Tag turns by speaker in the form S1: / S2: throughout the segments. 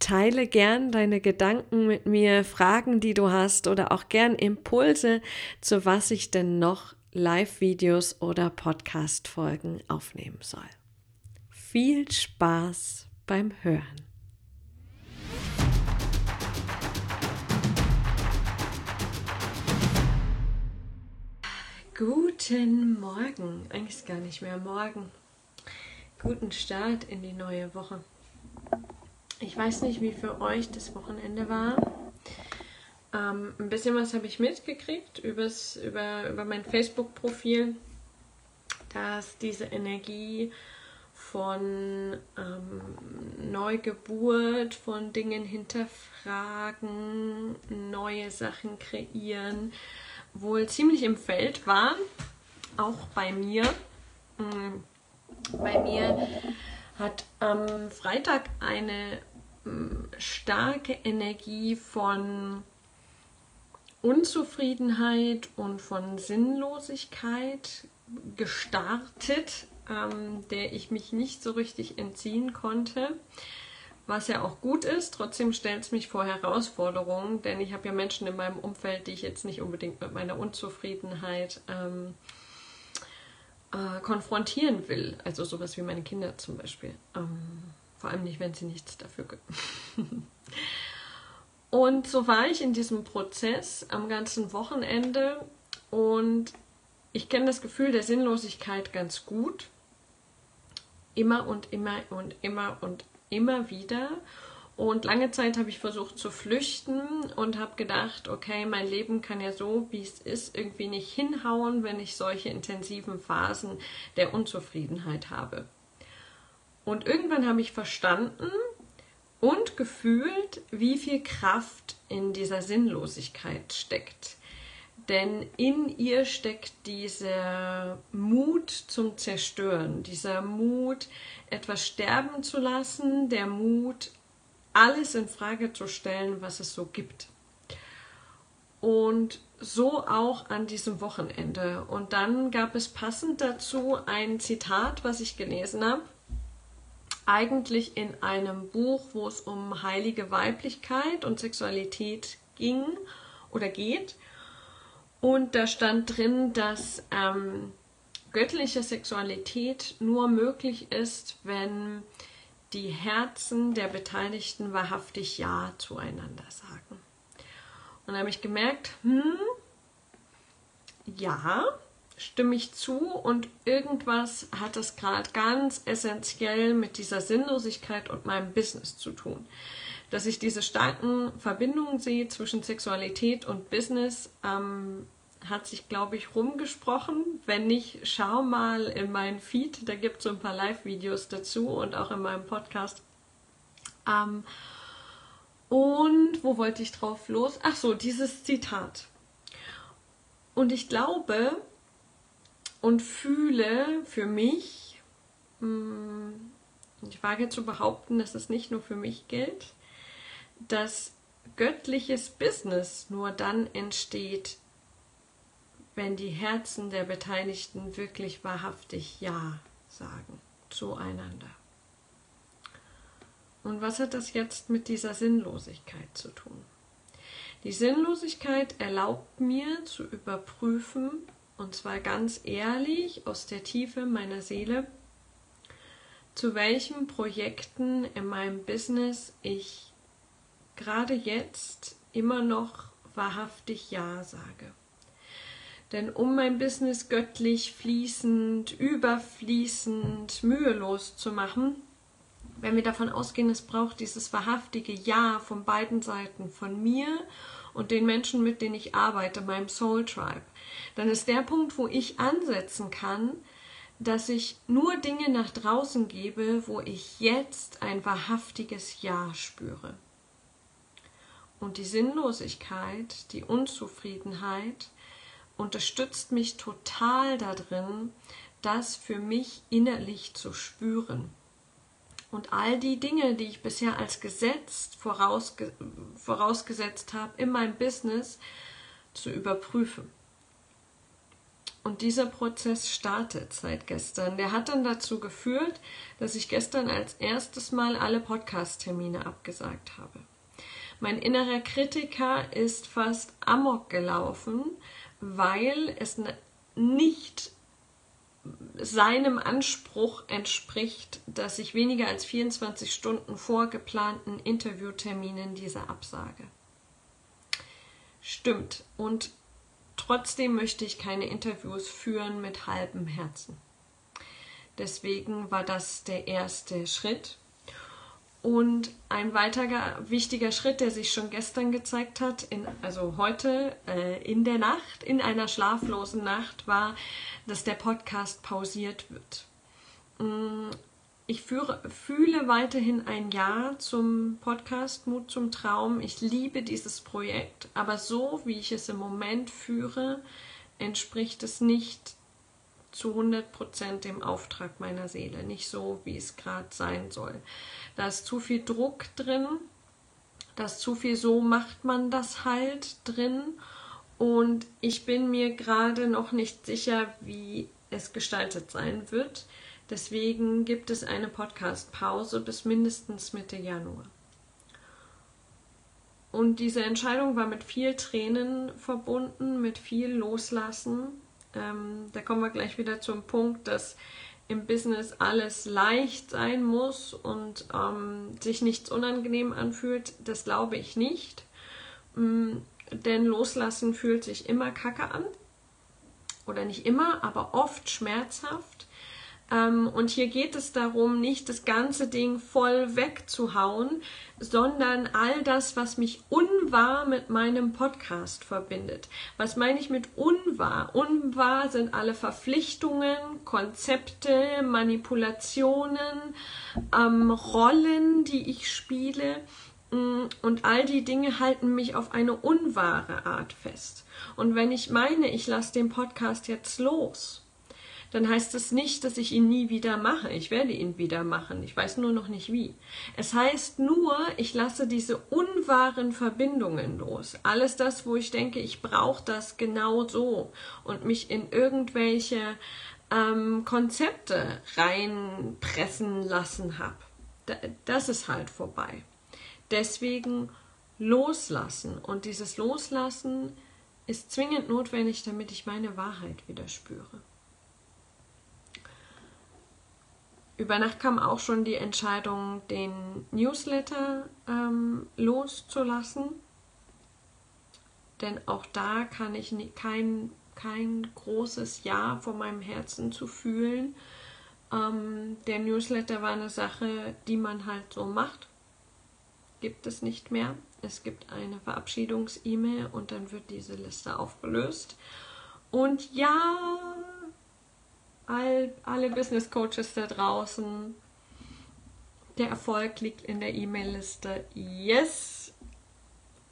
S1: Teile gern deine Gedanken mit mir, Fragen, die du hast oder auch gern Impulse, zu was ich denn noch Live-Videos oder Podcast-Folgen aufnehmen soll. Viel Spaß beim Hören. Guten Morgen, eigentlich gar nicht mehr morgen. Guten Start in die neue Woche. Ich weiß nicht, wie für euch das Wochenende war. Ähm, ein bisschen was habe ich mitgekriegt übers, über, über mein Facebook-Profil, dass diese Energie von ähm, Neugeburt, von Dingen hinterfragen, neue Sachen kreieren, wohl ziemlich im Feld war. Auch bei mir. Ähm, bei mir hat am Freitag eine starke Energie von Unzufriedenheit und von Sinnlosigkeit gestartet, ähm, der ich mich nicht so richtig entziehen konnte, was ja auch gut ist. Trotzdem stellt es mich vor Herausforderungen, denn ich habe ja Menschen in meinem Umfeld, die ich jetzt nicht unbedingt mit meiner Unzufriedenheit ähm, äh, konfrontieren will. Also sowas wie meine Kinder zum Beispiel. Ähm, vor allem nicht, wenn sie nichts dafür können. und so war ich in diesem Prozess am ganzen Wochenende und ich kenne das Gefühl der Sinnlosigkeit ganz gut. Immer und immer und immer und immer wieder. Und lange Zeit habe ich versucht zu flüchten und habe gedacht, okay, mein Leben kann ja so, wie es ist, irgendwie nicht hinhauen, wenn ich solche intensiven Phasen der Unzufriedenheit habe. Und irgendwann habe ich verstanden und gefühlt, wie viel Kraft in dieser Sinnlosigkeit steckt. Denn in ihr steckt dieser Mut zum Zerstören, dieser Mut, etwas sterben zu lassen, der Mut, alles in Frage zu stellen, was es so gibt. Und so auch an diesem Wochenende. Und dann gab es passend dazu ein Zitat, was ich gelesen habe. Eigentlich in einem Buch, wo es um heilige Weiblichkeit und Sexualität ging oder geht. Und da stand drin, dass ähm, göttliche Sexualität nur möglich ist, wenn die Herzen der Beteiligten wahrhaftig Ja zueinander sagen. Und da habe ich gemerkt, hm, ja, stimme ich zu und irgendwas hat es gerade ganz essentiell mit dieser Sinnlosigkeit und meinem Business zu tun. Dass ich diese starken Verbindungen sehe zwischen Sexualität und Business, ähm, hat sich, glaube ich, rumgesprochen. Wenn nicht, schau mal in meinen Feed, da gibt es so ein paar Live-Videos dazu und auch in meinem Podcast. Ähm, und wo wollte ich drauf los? Ach so, dieses Zitat. Und ich glaube und fühle für mich, hm, ich wage zu behaupten, dass es nicht nur für mich gilt, dass göttliches Business nur dann entsteht, wenn die Herzen der Beteiligten wirklich wahrhaftig Ja sagen zueinander. Und was hat das jetzt mit dieser Sinnlosigkeit zu tun? Die Sinnlosigkeit erlaubt mir zu überprüfen, und zwar ganz ehrlich aus der Tiefe meiner Seele, zu welchen Projekten in meinem Business ich gerade jetzt immer noch wahrhaftig Ja sage. Denn um mein Business göttlich, fließend, überfließend, mühelos zu machen, wenn wir davon ausgehen, es braucht dieses wahrhaftige Ja von beiden Seiten, von mir und den Menschen, mit denen ich arbeite, meinem Soul Tribe, dann ist der Punkt, wo ich ansetzen kann, dass ich nur Dinge nach draußen gebe, wo ich jetzt ein wahrhaftiges Ja spüre. Und die Sinnlosigkeit, die Unzufriedenheit, unterstützt mich total darin, das für mich innerlich zu spüren. Und all die Dinge, die ich bisher als Gesetz vorausge vorausgesetzt habe, in meinem Business zu überprüfen. Und dieser Prozess startet seit gestern. Der hat dann dazu geführt, dass ich gestern als erstes Mal alle Podcast-Termine abgesagt habe. Mein innerer Kritiker ist fast amok gelaufen, weil es nicht seinem Anspruch entspricht, dass ich weniger als 24 Stunden vor geplanten Interviewterminen diese absage. Stimmt. Und trotzdem möchte ich keine Interviews führen mit halbem Herzen. Deswegen war das der erste Schritt. Und ein weiterer wichtiger Schritt, der sich schon gestern gezeigt hat, in, also heute äh, in der Nacht, in einer schlaflosen Nacht, war, dass der Podcast pausiert wird. Mm, ich führe, fühle weiterhin ein Ja zum Podcast Mut zum Traum. Ich liebe dieses Projekt, aber so wie ich es im Moment führe, entspricht es nicht zu 100% dem Auftrag meiner Seele, nicht so, wie es gerade sein soll. Da ist zu viel Druck drin, da ist zu viel so macht man das halt drin und ich bin mir gerade noch nicht sicher, wie es gestaltet sein wird. Deswegen gibt es eine Podcast-Pause bis mindestens Mitte Januar. Und diese Entscheidung war mit viel Tränen verbunden, mit viel Loslassen. Ähm, da kommen wir gleich wieder zum Punkt, dass im Business alles leicht sein muss und ähm, sich nichts unangenehm anfühlt. Das glaube ich nicht. Ähm, denn Loslassen fühlt sich immer kacke an. Oder nicht immer, aber oft schmerzhaft. Ähm, und hier geht es darum, nicht das ganze Ding voll wegzuhauen, sondern all das, was mich unwahr mit meinem Podcast verbindet. Was meine ich mit unwahr? Unwahr sind alle Verpflichtungen, Konzepte, Manipulationen, ähm, Rollen, die ich spiele. Mm, und all die Dinge halten mich auf eine unwahre Art fest. Und wenn ich meine, ich lasse den Podcast jetzt los, dann heißt es nicht, dass ich ihn nie wieder mache. Ich werde ihn wieder machen. Ich weiß nur noch nicht wie. Es heißt nur, ich lasse diese unwahren Verbindungen los. Alles das, wo ich denke, ich brauche das genau so und mich in irgendwelche ähm, Konzepte reinpressen lassen habe. Das ist halt vorbei. Deswegen loslassen. Und dieses Loslassen ist zwingend notwendig, damit ich meine Wahrheit wieder spüre. Über Nacht kam auch schon die Entscheidung, den Newsletter ähm, loszulassen. Denn auch da kann ich nie, kein, kein großes Ja vor meinem Herzen zu fühlen. Ähm, der Newsletter war eine Sache, die man halt so macht. Gibt es nicht mehr. Es gibt eine Verabschiedungs-E-Mail und dann wird diese Liste aufgelöst. Und ja, all, alle Business Coaches da draußen. Der Erfolg liegt in der E-Mail-Liste. Yes.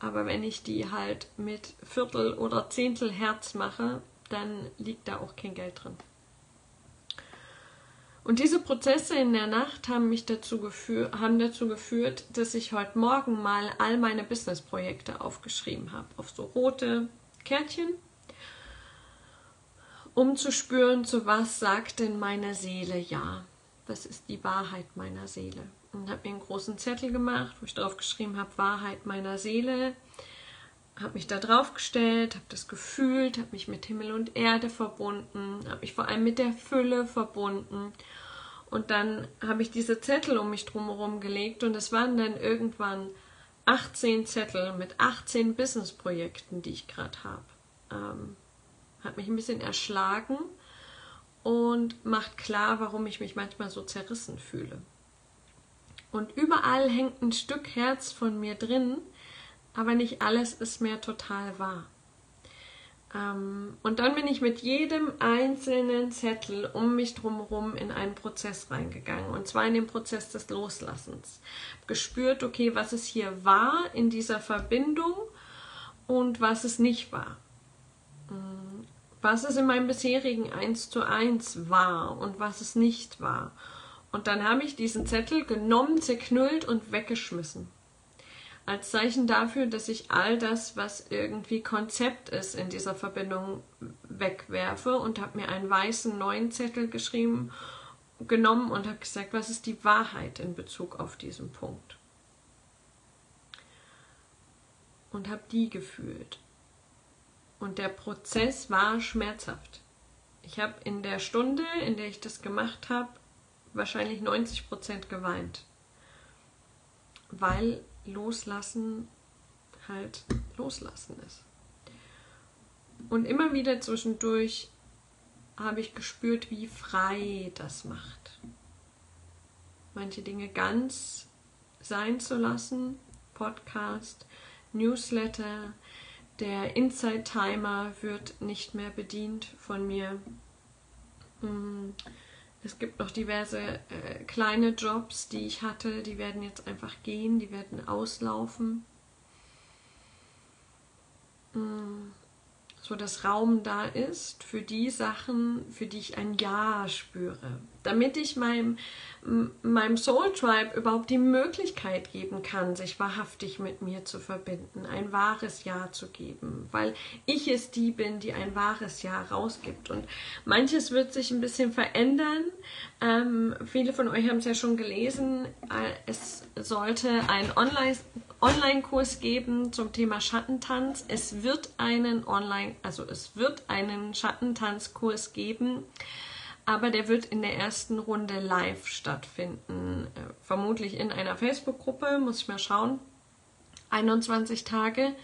S1: Aber wenn ich die halt mit Viertel oder Zehntel Herz mache, dann liegt da auch kein Geld drin. Und diese Prozesse in der Nacht haben mich dazu, geführ, haben dazu geführt, dass ich heute Morgen mal all meine Business-Projekte aufgeschrieben habe. Auf so rote Kärtchen um zu spüren, zu was sagt denn meine Seele ja. Was ist die Wahrheit meiner Seele? Und habe mir einen großen Zettel gemacht, wo ich drauf geschrieben habe, Wahrheit meiner Seele. Habe mich da drauf gestellt, habe das gefühlt, habe mich mit Himmel und Erde verbunden, habe mich vor allem mit der Fülle verbunden. Und dann habe ich diese Zettel um mich drumherum gelegt und es waren dann irgendwann 18 Zettel mit 18 Businessprojekten, die ich gerade habe. Ähm, hat mich ein bisschen erschlagen und macht klar, warum ich mich manchmal so zerrissen fühle. Und überall hängt ein Stück Herz von mir drin, aber nicht alles ist mehr total wahr. Ähm, und dann bin ich mit jedem einzelnen Zettel um mich drumherum in einen Prozess reingegangen. Und zwar in den Prozess des Loslassens. Gespürt, okay, was ist hier wahr in dieser Verbindung und was ist nicht wahr. Was es in meinem bisherigen 1 zu 1 war und was es nicht war. Und dann habe ich diesen Zettel genommen, zerknüllt und weggeschmissen. Als Zeichen dafür, dass ich all das, was irgendwie Konzept ist, in dieser Verbindung wegwerfe und habe mir einen weißen neuen Zettel geschrieben, genommen und habe gesagt, was ist die Wahrheit in Bezug auf diesen Punkt. Und habe die gefühlt. Und der Prozess war schmerzhaft. Ich habe in der Stunde, in der ich das gemacht habe, wahrscheinlich 90 Prozent geweint. Weil Loslassen halt Loslassen ist. Und immer wieder zwischendurch habe ich gespürt, wie frei das macht. Manche Dinge ganz sein zu lassen, Podcast, Newsletter, der Inside Timer wird nicht mehr bedient von mir. Mm, es gibt noch diverse äh, kleine Jobs, die ich hatte, die werden jetzt einfach gehen, die werden auslaufen. Mm, so dass Raum da ist für die Sachen, für die ich ein Ja spüre. Damit ich meinem, meinem Soul Tribe überhaupt die Möglichkeit geben kann, sich wahrhaftig mit mir zu verbinden, ein wahres Ja zu geben, weil ich es die bin, die ein wahres Ja rausgibt. Und manches wird sich ein bisschen verändern. Ähm, viele von euch haben es ja schon gelesen. Äh, es sollte ein Online Online-Kurs geben zum Thema Schattentanz. Es wird einen Online, also es wird einen Schattentanzkurs geben, aber der wird in der ersten Runde live stattfinden. Äh, vermutlich in einer Facebook-Gruppe, muss ich mal schauen. 21 Tage.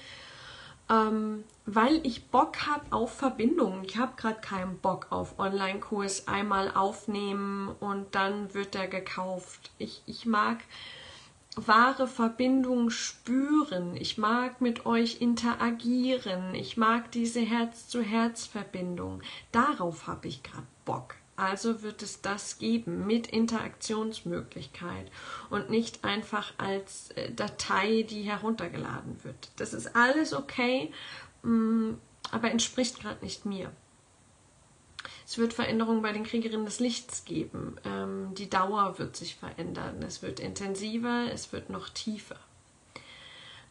S1: Ähm, weil ich Bock habe auf Verbindungen. Ich habe gerade keinen Bock auf Online-Kurs einmal aufnehmen und dann wird der gekauft. Ich, ich mag wahre Verbindung spüren. Ich mag mit euch interagieren. Ich mag diese Herz-zu-Herz-Verbindung. Darauf habe ich gerade Bock. Also wird es das geben mit Interaktionsmöglichkeit und nicht einfach als äh, Datei, die heruntergeladen wird. Das ist alles okay, mm, aber entspricht gerade nicht mir. Es wird Veränderungen bei den Kriegerinnen des Lichts geben. Ähm, die Dauer wird sich verändern. Es wird intensiver, es wird noch tiefer.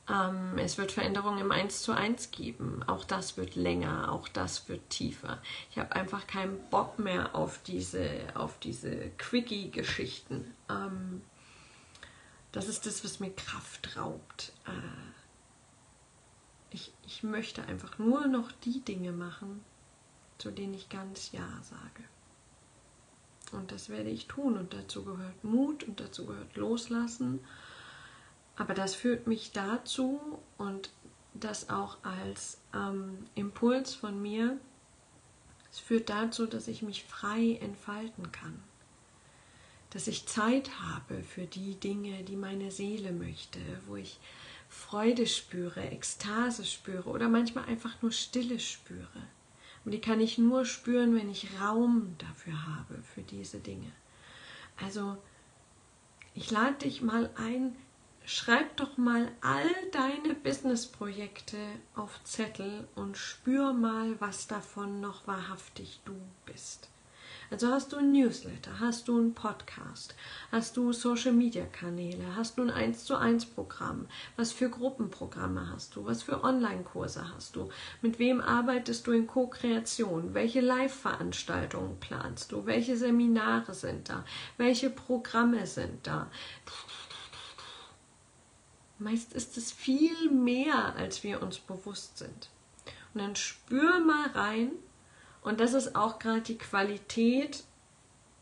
S1: Ähm, es wird Veränderungen im 1 zu 1 geben. Auch das wird länger, auch das wird tiefer. Ich habe einfach keinen Bock mehr auf diese, auf diese Quickie-Geschichten. Ähm, das ist das, was mir Kraft raubt. Äh, ich, ich möchte einfach nur noch die Dinge machen, zu denen ich ganz Ja sage. Und das werde ich tun und dazu gehört Mut und dazu gehört Loslassen. Aber das führt mich dazu und das auch als ähm, Impuls von mir, es führt dazu, dass ich mich frei entfalten kann. Dass ich Zeit habe für die Dinge, die meine Seele möchte, wo ich Freude spüre, Ekstase spüre oder manchmal einfach nur Stille spüre. Und die kann ich nur spüren, wenn ich Raum dafür habe, für diese Dinge. Also, ich lade dich mal ein, schreib doch mal all deine Businessprojekte auf Zettel und spür mal, was davon noch wahrhaftig du bist. Also hast du ein Newsletter, hast du einen Podcast, hast du Social Media Kanäle, hast du ein 1 zu 1 Programm, was für Gruppenprogramme hast du, was für Online-Kurse hast du, mit wem arbeitest du in Co-Kreation, welche Live-Veranstaltungen planst du, welche Seminare sind da, welche Programme sind da. Meist ist es viel mehr, als wir uns bewusst sind. Und dann spür mal rein, und das ist auch gerade die Qualität.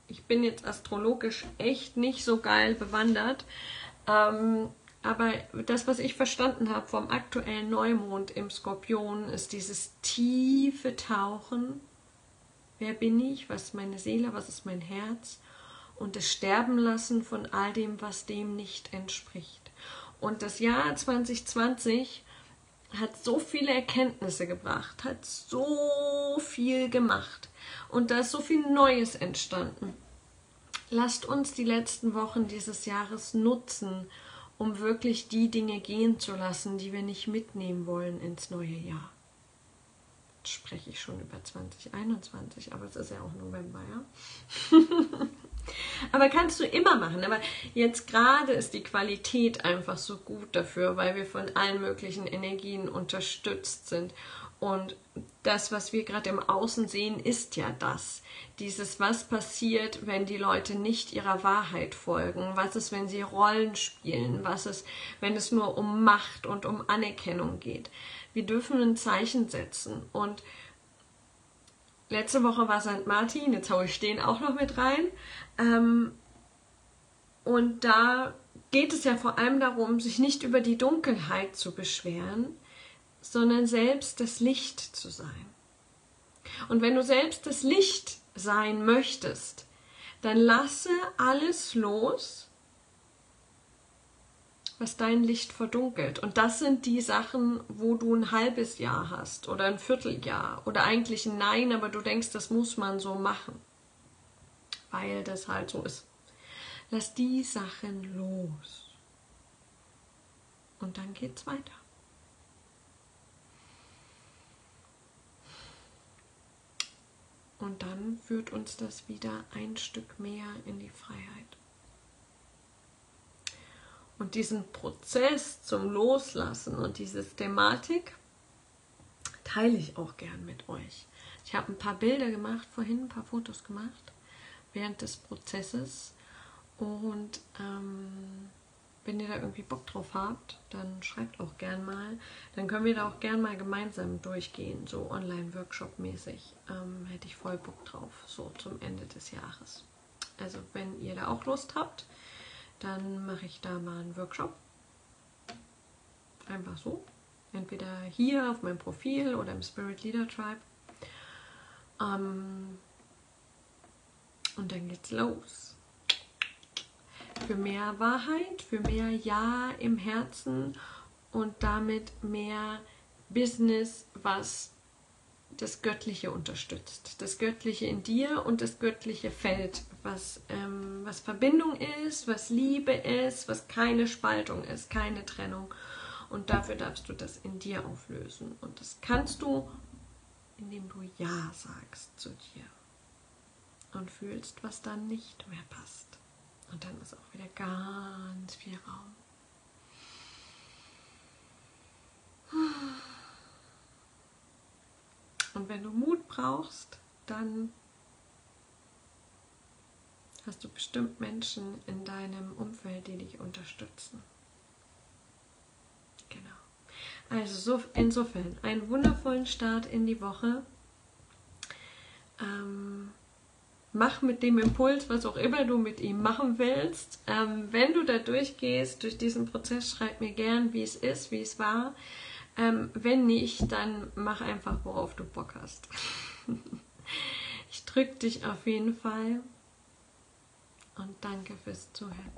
S1: Ich bin jetzt astrologisch echt nicht so geil bewandert. Ähm, aber das, was ich verstanden habe vom aktuellen Neumond im Skorpion, ist dieses tiefe Tauchen. Wer bin ich? Was ist meine Seele? Was ist mein Herz? Und das Sterben lassen von all dem, was dem nicht entspricht. Und das Jahr 2020 hat so viele Erkenntnisse gebracht, hat so viel gemacht und da ist so viel Neues entstanden. Lasst uns die letzten Wochen dieses Jahres nutzen, um wirklich die Dinge gehen zu lassen, die wir nicht mitnehmen wollen ins neue Jahr. Jetzt spreche ich schon über 2021, aber es ist ja auch November, ja. Aber kannst du immer machen. Aber jetzt gerade ist die Qualität einfach so gut dafür, weil wir von allen möglichen Energien unterstützt sind. Und das, was wir gerade im Außen sehen, ist ja das. Dieses, was passiert, wenn die Leute nicht ihrer Wahrheit folgen? Was ist, wenn sie Rollen spielen? Was ist, wenn es nur um Macht und um Anerkennung geht? Wir dürfen ein Zeichen setzen. Und letzte Woche war St. Martin, jetzt haue ich den auch noch mit rein. Ähm, und da geht es ja vor allem darum, sich nicht über die Dunkelheit zu beschweren, sondern selbst das Licht zu sein. Und wenn du selbst das Licht sein möchtest, dann lasse alles los, was dein Licht verdunkelt. Und das sind die Sachen, wo du ein halbes Jahr hast oder ein Vierteljahr oder eigentlich ein Nein, aber du denkst, das muss man so machen weil das halt so ist. Lass die Sachen los. Und dann geht's weiter. Und dann führt uns das wieder ein Stück mehr in die Freiheit. Diesen Prozess zum Loslassen und diese Thematik teile ich auch gern mit euch. Ich habe ein paar Bilder gemacht, vorhin ein paar Fotos gemacht während des Prozesses. Und ähm, wenn ihr da irgendwie Bock drauf habt, dann schreibt auch gern mal. Dann können wir da auch gern mal gemeinsam durchgehen, so Online-Workshop-mäßig. Ähm, hätte ich voll Bock drauf, so zum Ende des Jahres. Also wenn ihr da auch Lust habt, dann mache ich da mal einen Workshop. Einfach so. Entweder hier auf meinem Profil oder im Spirit Leader Tribe. Ähm, und dann geht's los für mehr Wahrheit, für mehr Ja im Herzen und damit mehr Business, was das Göttliche unterstützt. Das Göttliche in dir und das göttliche Feld, was, ähm, was Verbindung ist, was Liebe ist, was keine Spaltung ist, keine Trennung. Und dafür darfst du das in dir auflösen. Und das kannst du, indem du Ja sagst zu dir und fühlst, was dann nicht mehr passt. Und dann ist auch wieder ganz viel Raum. Und wenn du Mut brauchst, dann hast du bestimmt Menschen in deinem Umfeld, die dich unterstützen. Genau. Also so, insofern einen wundervollen Start in die Woche. Ähm, mach mit dem Impuls, was auch immer du mit ihm machen willst. Ähm, wenn du da durchgehst, durch diesen Prozess, schreib mir gern, wie es ist, wie es war. Ähm, wenn nicht, dann mach einfach, worauf du Bock hast. ich drücke dich auf jeden Fall und danke fürs Zuhören.